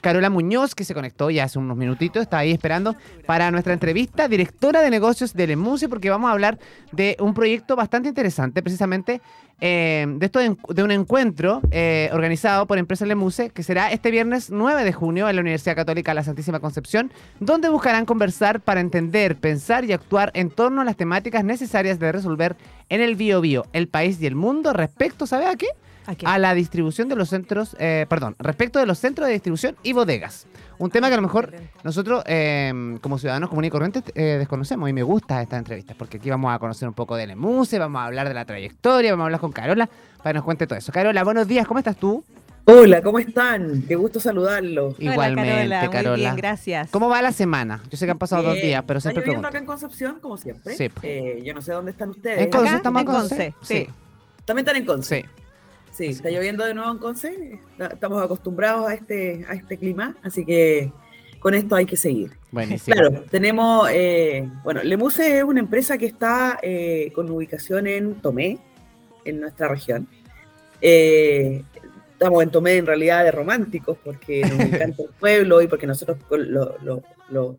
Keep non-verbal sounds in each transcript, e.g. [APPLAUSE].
Carola Muñoz, que se conectó ya hace unos minutitos, está ahí esperando para nuestra entrevista, directora de negocios de Lemuse, porque vamos a hablar de un proyecto bastante interesante, precisamente eh, de esto de, de un encuentro eh, organizado por Empresas Lemuse, que será este viernes 9 de junio en la Universidad Católica La Santísima Concepción, donde buscarán conversar para entender, pensar y actuar en torno a las temáticas necesarias de resolver en el bio bio, el país y el mundo respecto, ¿sabe a qué? ¿A la distribución de los centros, eh, perdón, respecto de los centros de distribución y bodegas. Un tema que a lo mejor nosotros, eh, como ciudadanos comunes y corrientes, eh, desconocemos y me gusta esta entrevista, porque aquí vamos a conocer un poco de Lemuse, vamos a hablar de la trayectoria, vamos a hablar con Carola para que nos cuente todo eso. Carola, buenos días, ¿cómo estás tú? Hola, ¿cómo están? Qué gusto saludarlos. Hola, Igualmente, Carola. Carola. Muy bien, gracias. ¿Cómo va la semana? Yo sé que han pasado dos días, pero siempre pregunto. acá en Concepción, como siempre. Sí. Eh, yo no sé dónde están ustedes. ¿En Conce estamos en? Conce, sí. También están en Conce. Sí. Sí, está lloviendo de nuevo en Conce. Estamos acostumbrados a este, a este clima, así que con esto hay que seguir. Buenísimo. Claro, tenemos, eh, bueno, Lemuse es una empresa que está eh, con ubicación en Tomé, en nuestra región. Eh, estamos en Tomé en realidad de románticos porque nos [LAUGHS] encanta el pueblo y porque nosotros lo- lo- lo-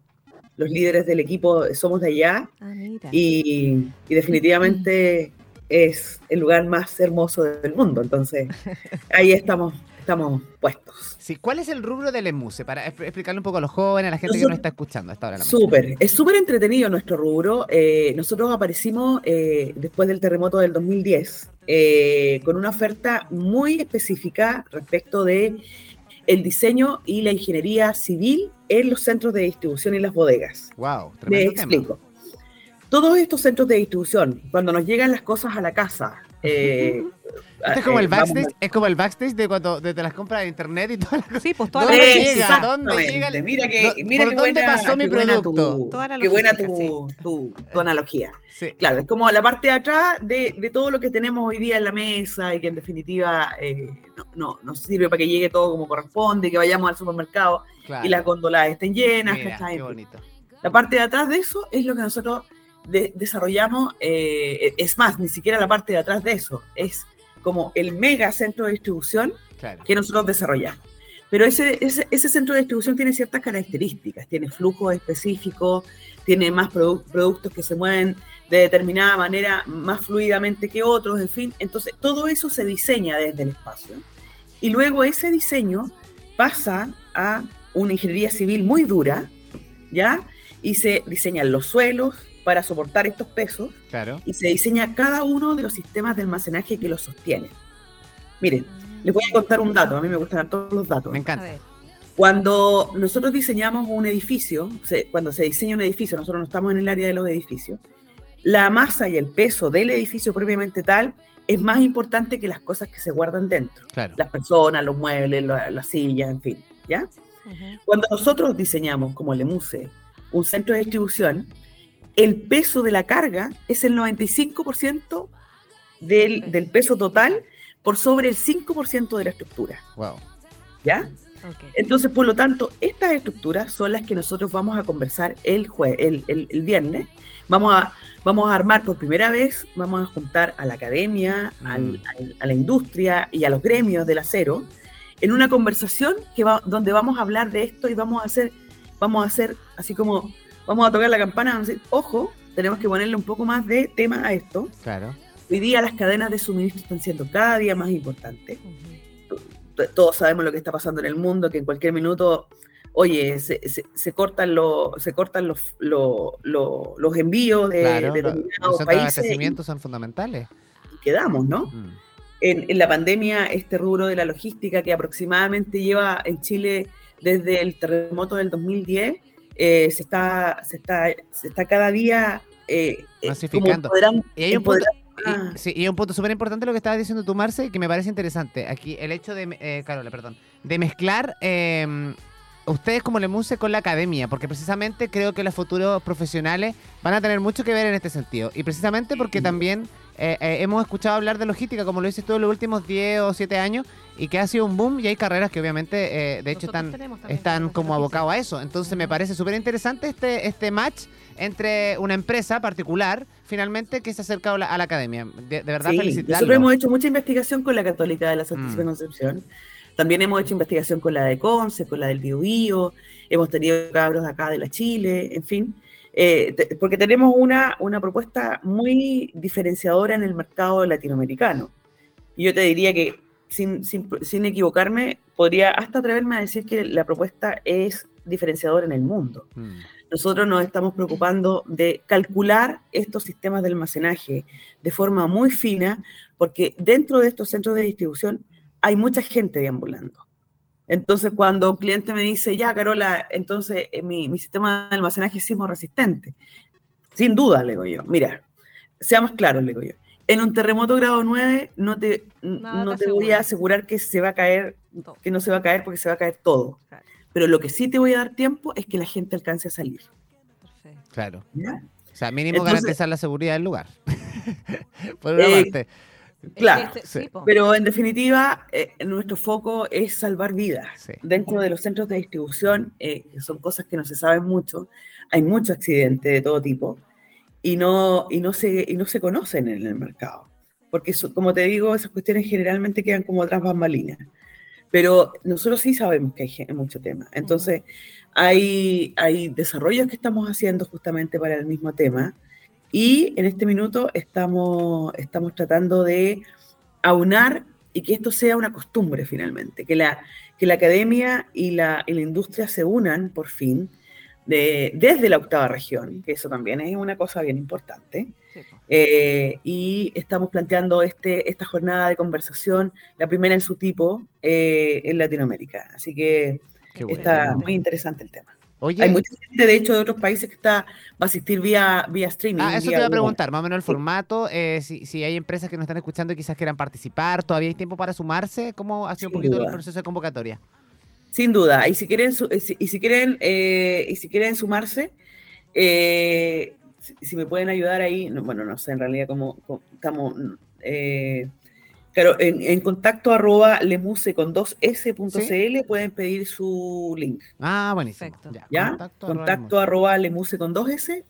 los líderes del equipo somos de allá Ah, mira. y, y definitivamente es el lugar más hermoso del mundo. Entonces, ahí [LAUGHS] estamos, estamos puestos. Sí, ¿Cuál es el rubro de Lemuse? Para expl- explicarle un poco a los jóvenes, a la gente que nos está escuchando a esta hora de la mañana. Súper, es súper entretenido nuestro rubro. Eh, nosotros aparecimos eh, después del terremoto del 2010 eh, con una oferta muy específica respecto de el diseño y la ingeniería civil en los centros de distribución y las bodegas. Wow, Me tremendo tema. Todos estos centros de distribución, cuando nos llegan las cosas a la casa, eh, Este es como eh, el vamos backstage, es como el backstage de cuando de, de las compras de internet y todas las cosas. Sí, pues toda ¿Dónde la llega? logística. ¿Dónde llega el-. Mira que, ¿Dó- mira por qué dónde buena, pasó mi producto? tu- qué buena tu, tu- tu analogía. Sí. Claro, es como la parte de atrás de, de todo lo que tenemos hoy día en la mesa y que en definitiva eh, no, no, nos sirve para que llegue todo como corresponde, que vayamos al supermercado claro. y las góndolas estén llenas. Qué bonito. La parte de atrás de eso es lo que nosotros de- desarrollamos. eh, es más, ni siquiera la parte de atrás de eso. Es como el mega centro de distribución Claro. que nosotros desarrollamos. Pero ese, ese, ese centro de distribución tiene ciertas características, tiene flujos específicos, tiene más produ- productos que se mueven de determinada manera más fluidamente que otros, en fin. Entonces, todo eso se diseña desde el espacio. Y luego ese diseño pasa a una ingeniería civil muy dura, ¿ya? Y se diseñan los suelos para soportar estos pesos Claro. y se diseña cada uno de los sistemas de almacenaje que los sostienen. Miren, les voy a contar un dato, a mí me gustan todos los datos. Me A encanta. Cuando nosotros diseñamos un edificio, cuando se diseña un edificio, nosotros no estamos en el área de los edificios, la masa y el peso del edificio propiamente tal es más importante que las cosas que se guardan dentro. Claro. Las personas, los muebles, la- las sillas, en fin, ¿ya? Cuando nosotros diseñamos, como Lemuse, un centro de distribución, el peso de la carga es el 95% del, del peso total por sobre el 5% de la estructura, Wow. ¿ya? Ok. Entonces, por lo tanto, estas estructuras son las que nosotros vamos a conversar el, jue el, el- el viernes. Vamos a, vamos a armar por primera vez, vamos a juntar a la academia, al- Mm. al- a la industria y a los gremios del acero en una conversación que va, donde vamos a hablar de esto y vamos a hacer, vamos a hacer así como, vamos a tocar la campana, vamos a decir, ojo, tenemos que ponerle un poco más de tema a esto. Claro. Hoy día las cadenas de suministro están siendo cada día más importantes todos sabemos lo que está pasando en el mundo, que en cualquier minuto, oye, se, se- se cortan, los se cortan los, lo- lo- los envíos de, Claro. de Los, determinados los países y, abastecimiento son fundamentales. y quedamos, ¿no? Mm. En, en la pandemia, este rubro de la logística que aproximadamente lleva en Chile desde el terremoto del 2010, eh, se, está, se, está, se está cada día eh, eh, Masificando. como empoderan- Y hay un punto, empoderan- y- ah, sí, y hay un punto súper importante lo que estabas diciendo tú, Marce, que me parece interesante. Aquí el hecho de, eh, Carola, perdón, de mezclar eh, ustedes como Lemuse con la academia, porque precisamente creo que los futuros profesionales van a tener mucho que ver en este sentido. Y precisamente porque también eh, eh, hemos escuchado hablar de logística, como lo dices tú en los últimos 10 o 7 años, y que ha sido un boom y hay carreras que obviamente, eh, de hecho, Nosotros están, están de como abocados a eso. Entonces me parece súper interesante este, este match entre una empresa particular, finalmente, que se acerca a la, a la academia. De, de verdad, Sí, felicitarlo. nosotros hemos hecho mucha investigación con la Católica de la Santísima Mm. Concepción. También hemos hecho investigación con la de Conce, con la del Biobío, hemos tenido cabros acá de la Chile, en fin, eh, porque tenemos una, una propuesta muy diferenciadora en el mercado latinoamericano. Y yo te diría que, sin, sin, sin equivocarme, podría hasta atreverme a decir que la propuesta es diferenciadora en el mundo. Mm. Nosotros nos estamos preocupando de calcular estos sistemas de almacenaje de forma muy fina, porque dentro de estos centros de distribución hay mucha gente deambulando. Entonces, cuando un cliente me dice, ya, Carola, entonces eh, mi, mi, sistema de almacenaje es sismo resistente. Sin duda, le digo yo. Mira, seamos claros, le digo yo. En un terremoto grado 9 no te, no te voy a asegurar que se va a caer, que no se va a caer porque se va a caer todo. Pero lo que sí te voy a dar tiempo es que la gente alcance a salir. Perfecto. Claro. O sea, mínimo garantizar la seguridad del lugar. [LAUGHS] Por una eh, parte. Claro, pero en definitiva, eh, nuestro foco es salvar vidas. Dentro de los centros de distribución, eh, son cosas que no se saben mucho, hay muchos accidentes de todo tipo y no, y no, se, y no se conocen en el mercado. Porque, como te digo, esas cuestiones generalmente quedan como otras bambalinas. Pero nosotros sí sabemos que hay mucho tema. Entonces, hay, hay desarrollos que estamos haciendo justamente para el mismo tema y en este minuto estamos, estamos tratando de aunar y que esto sea una costumbre finalmente, que la, que la academia y la, y la industria se unan por fin de, desde la octava región, que eso también es una cosa bien importante. Eh, y estamos planteando este, esta jornada de conversación, la primera en su tipo eh, en Latinoamérica. Así que está muy interesante el tema. Hay mucha gente, de hecho, de otros países que está, va a asistir vía, vía streaming. Ah, eso te iba a preguntar, más o menos el formato, eh, si, si, hay empresas que nos están escuchando y quizás quieran participar, ¿todavía hay tiempo para sumarse? ¿Cómo ha sido un poquito el proceso de convocatoria? Sin duda, y si quieren, eh, y si quieren, eh, y si quieren sumarse, si, me pueden ayudar ahí, bueno, no sé en realidad cómo, estamos... Claro, en, contacto arroba lemuse con dos s.cl pueden pedir su link. Ah, buenísimo. ¿Ya? Contacto, arroba lemuse con dos s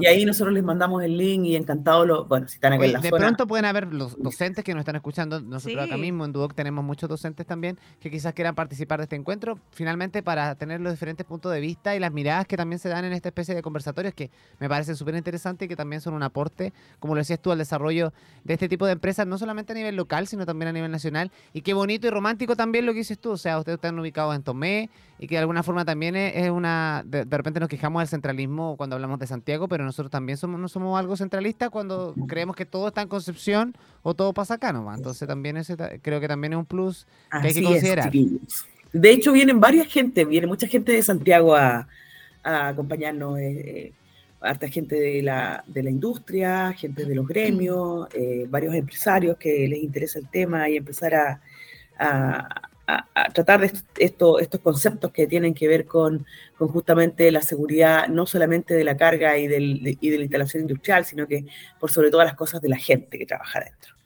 y ahí nosotros les mandamos el link y encantado, lo, bueno, si están aquí en la de pronto pueden haber los docentes que nos están escuchando. Nosotros acá mismo en Duoc tenemos muchos docentes también que quizás quieran participar de este encuentro, finalmente para tener los diferentes puntos de vista y las miradas que también se dan en esta especie de conversatorios que me parecen súper interesantes y que también son un aporte, como lo decías tú, al desarrollo de este tipo de empresas, no solamente a nivel local, sino también a nivel nacional. Y qué bonito y romántico también lo que dices tú, o sea, ustedes están ubicados en Tomé y que de alguna forma también es, una, de, de repente nos quejamos del centralismo cuando hablamos de Santiago, pero nosotros también somos, no somos algo centralistas cuando creemos que todo está en Concepción o todo pasa acá nomás. Entonces también ese, creo que también es un plus que hay que considerar. de hecho, vienen varias gente, viene mucha gente de Santiago a, acompañarnos. Eh, eh, harta gente de la, de la industria, gente de los gremios, eh, varios empresarios que les interesa el tema y empezar a, a, tratar de esto, estos conceptos que tienen que ver con, justamente la seguridad, no solamente de la carga y, del, y de la instalación industrial, sino que por sobre todas las cosas de la gente que trabaja dentro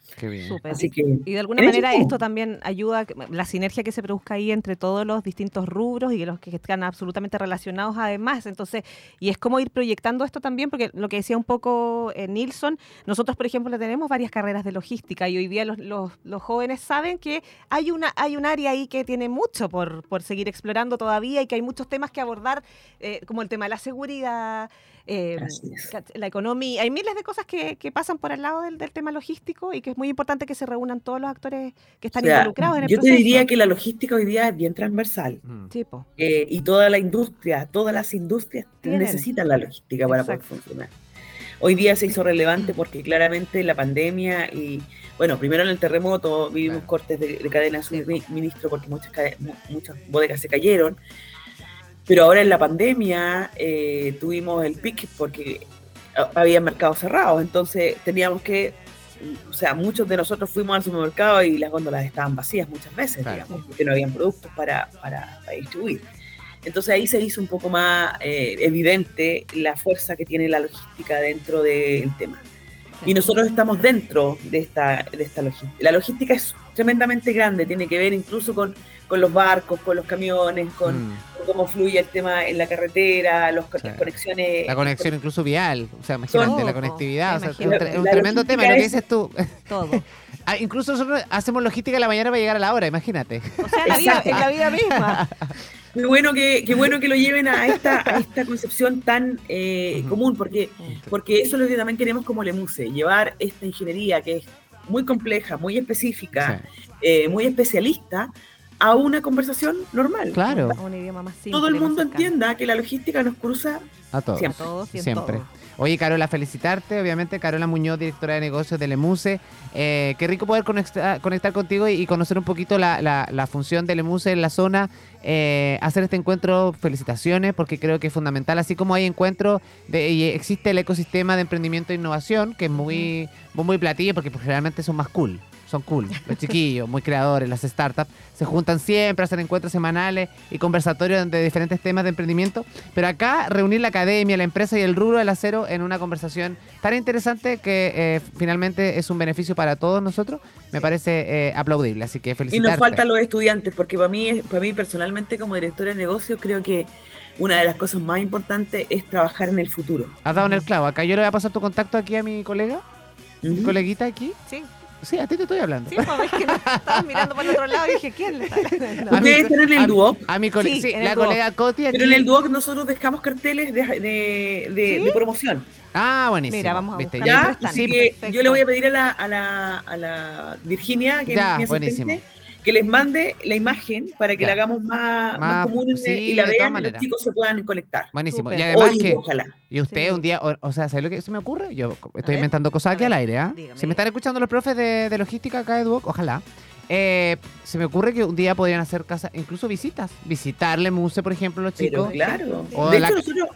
y de alguna manera esto también ayuda a la sinergia que se produzca ahí entre todos los distintos rubros y los que están absolutamente relacionados además. Entonces, y es como ir proyectando esto también, porque lo que decía un poco eh, Nilsson, nosotros, por ejemplo, tenemos varias carreras de logística y hoy día los, los, jóvenes saben que hay una hay un área ahí que tiene mucho por, por seguir explorando todavía y que hay muchos temas que abordar, eh, como el tema de la seguridad, eh, la economía. Hay miles de cosas que, que pasan por el lado del, del, tema logístico y que es muy importante que se reúnan todos los actores que están involucrados en el yo Yo te diría que la logística hoy día es bien transversal. Mm. Eh, y toda la industria, todas las industrias necesitan la logística para poder funcionar. Hoy día se hizo relevante porque claramente la pandemia y, bueno, primero en el terremoto vivimos cortes de, cadena de suministro porque muchas, muchas bodegas se cayeron. Pero ahora en la pandemia eh, tuvimos el pic porque había mercados cerrados, entonces teníamos que, o sea, muchos de nosotros fuimos al supermercado y las góndolas estaban vacías muchas veces, digamos, porque no habían productos para, para, distribuir. Entonces ahí se hizo un poco más eh, evidente la fuerza que tiene la logística dentro del tema. Y nosotros estamos dentro de esta, de esta logística. La logística es tremendamente grande, tiene que ver incluso con, con los barcos, con los camiones, con, mm cómo fluye el tema en la carretera, los, las conexiones. La conexión incluso vial, o sea, imagínate, la conectividad, es un, tremendo tema, lo que dices tú. Todo. [LAUGHS] Ah, incluso nosotros hacemos logística en la mañana para llegar a la hora, imagínate. O sea, la vida, en la vida misma. [LAUGHS] Qué bueno que, qué bueno que lo lleven a esta, a esta concepción tan eh, común, porque, porque eso es lo que también queremos como Lemuse, llevar esta ingeniería que es muy compleja, muy específica, eh, muy especialista, a una conversación normal. Claro. un idioma más simple, Todo el mundo entienda que la logística nos cruza a todos. Siempre. siempre. Oye, Carola, felicitarte. Obviamente, Carola Muñoz, directora de negocios de Lemuse. Eh, qué rico poder conectar, contigo y, conocer un poquito la, función de Lemuse en la zona. Eh, hacer este encuentro, felicitaciones, porque creo que es fundamental. Así como hay encuentros de, y existe el ecosistema de emprendimiento e innovación, que es muy, muy, muy platillo, porque pues, generalmente son más cool son cool. Los chiquillos, muy creadores, las startups, se juntan siempre, hacen encuentros semanales y conversatorios de diferentes temas de emprendimiento. Pero acá reunir la academia, la empresa y el rubro del acero en una conversación tan interesante que eh, finalmente es un beneficio para todos nosotros, me parece eh, aplaudible. Así que felicidades. Y nos faltan los estudiantes, porque para mí, para mí personalmente como directora de negocios creo que una de las cosas más importantes es trabajar en el futuro. Has dado en el clavo. Acá yo le voy a pasar tu contacto aquí a mi colega, mi coleguita aquí. Sí. Sí, a ti te estoy hablando. Sí, pues que estabas mirando para el otro lado y dije, ¿quién le está hablando? [LAUGHS] Ustedes están en el Duoc. A mi colega, sí, la colega Coti. Pero en el Duoc nosotros dejamos carteles de, de, de, promoción. Ah, buenísimo. Mira, vamos a ¿Viste? ¿Ya? Así que yo le voy a pedir a la, a la, a la Virginia, que ya, es mi asistente, que les mande la imagen para que la hagamos más, más, común y la vean y los chicos se puedan conectar. Buenísimo. Y además que, y usted un día, o, sea, ¿sabes lo que se me ocurre? Yo estoy inventando cosas aquí al aire, ¿ah? Si me están escuchando los profes de, de logística acá de Duoc, ojalá. Eh, se me ocurre que un día podrían hacer casa, incluso visitas. Visitarle Muse, por ejemplo, los chicos. Pero claro. O, la,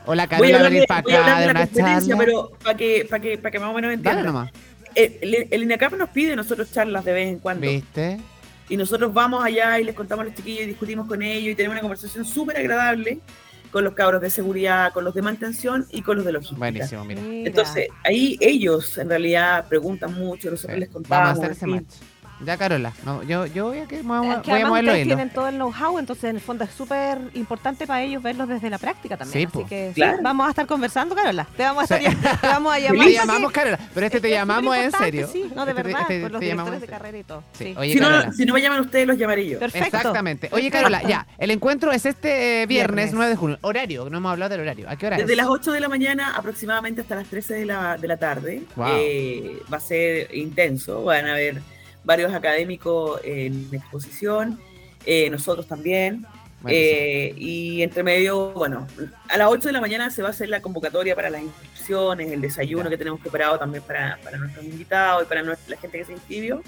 o la Carolina venir para acá de, una charla. Pero para que, para que, para que más o menos entiendan. Dale nomás. Eh, el, el INACAP nos pide nosotros charlas de vez en cuando. ¿Viste? Y nosotros vamos allá y les contamos a los chiquillos y discutimos con ellos y tenemos una conversación súper agradable con los cabros de seguridad, con los de mantención y con los de logística. Buenísimo, mira. Entonces, ahí ellos en realidad preguntan mucho, nosotros les contamos. Vamos a hacer ese match. Ya, Carola, no, yo, yo voy a, que, voy a, voy a moverlo tienen todo el know-how, entonces en el fondo es súper importante para ellos verlos desde la práctica también. Sí, Así que sí, vamos a estar conversando, Carola. Te vamos a, estar, te vamos a llamar. Te llamamos, Carola, pero este te llamamos en serio. Sí, no, de este verdad, por los directores de carrera y todo. Sí. Oye, si, no, si no me llaman ustedes, los llamaré yo. Perfecto. Exactamente. Oye, Carola, ya, el encuentro es este eh, viernes, 9 de junio. Horario, no hemos hablado del horario. ¿A qué hora Desde las 8 de la mañana aproximadamente hasta las 13 de la, de la tarde. Eh, va a ser intenso, van a ver varios académicos en exposición, eh, nosotros también. Eh, y entre medio, bueno, a las 8 de la mañana se va a hacer la convocatoria para las inscripciones, el desayuno que tenemos preparado también para, para nuestros invitados y para la gente que se inscribió.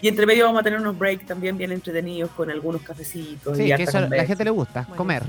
Y entre medio vamos a tener unos breaks también bien entretenidos con algunos cafecitos. Sí, que eso a la gente le gusta, comer.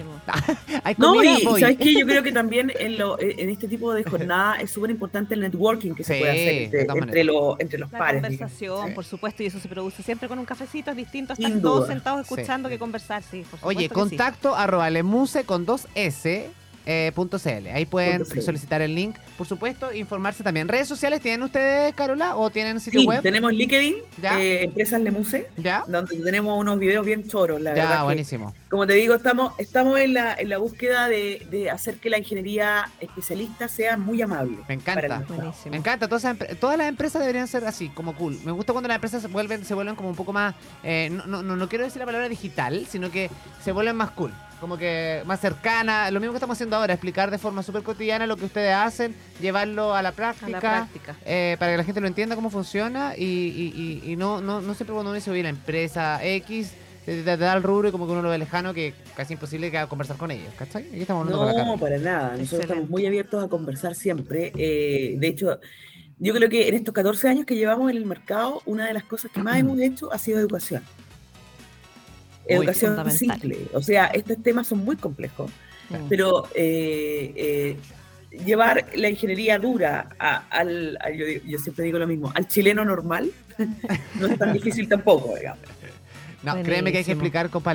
[LAUGHS] no, y ¿sabes qué? Yo creo que también en, lo, en este tipo de jornada es súper importante el networking que se puede hacer entre, los, entre los la pares. conversación, por supuesto, y eso se produce siempre con un cafecito, es distinto estar todos sentados escuchando que conversar, sí. Oye, contacto arroba lemuse con dos S eh, .cl. Ahí pueden solicitar el link, por supuesto, informarse también. ¿Redes sociales tienen ustedes, Carola, o tienen sitio sí, web? tenemos LinkedIn, eh, Empresas Lemuse, ¿Ya? donde tenemos unos videos bien choros, la ya, buenísimo. como te digo, estamos, estamos en, la, en la búsqueda de, de hacer que la ingeniería especialista sea muy amable. Me encanta. Me encanta. Todas, todas las empresas deberían ser así, como cool. Me gusta cuando las empresas se vuelven, se vuelven como un poco más, eh, no, no, no quiero decir la palabra digital, sino que se vuelven más cool como que más cercana. Lo mismo que estamos haciendo ahora, explicar de forma súper cotidiana lo que ustedes hacen, llevarlo a la práctica, eh, para que la gente lo entienda cómo funciona y, y, no, no, no siempre cuando uno dice, oye, la empresa X te, da el rubro y como que uno lo ve lejano que casi imposible que conversar con ellos, ¿cachai? Aquí estamos no, para nada. Nosotros estamos muy abiertos a conversar siempre. Eh, de hecho, yo creo que en estos 14 años que llevamos en el mercado, una de las cosas que más [CLEARS THROAT] hemos hecho ha sido educación educación simple. O sea, estos temas son muy complejos, pero eh, eh, llevar la ingeniería dura al, yo, siempre digo lo mismo, al chileno normal, [LAUGHS] no es tan difícil tampoco, digamos. No, créeme que hay que explicar, compa,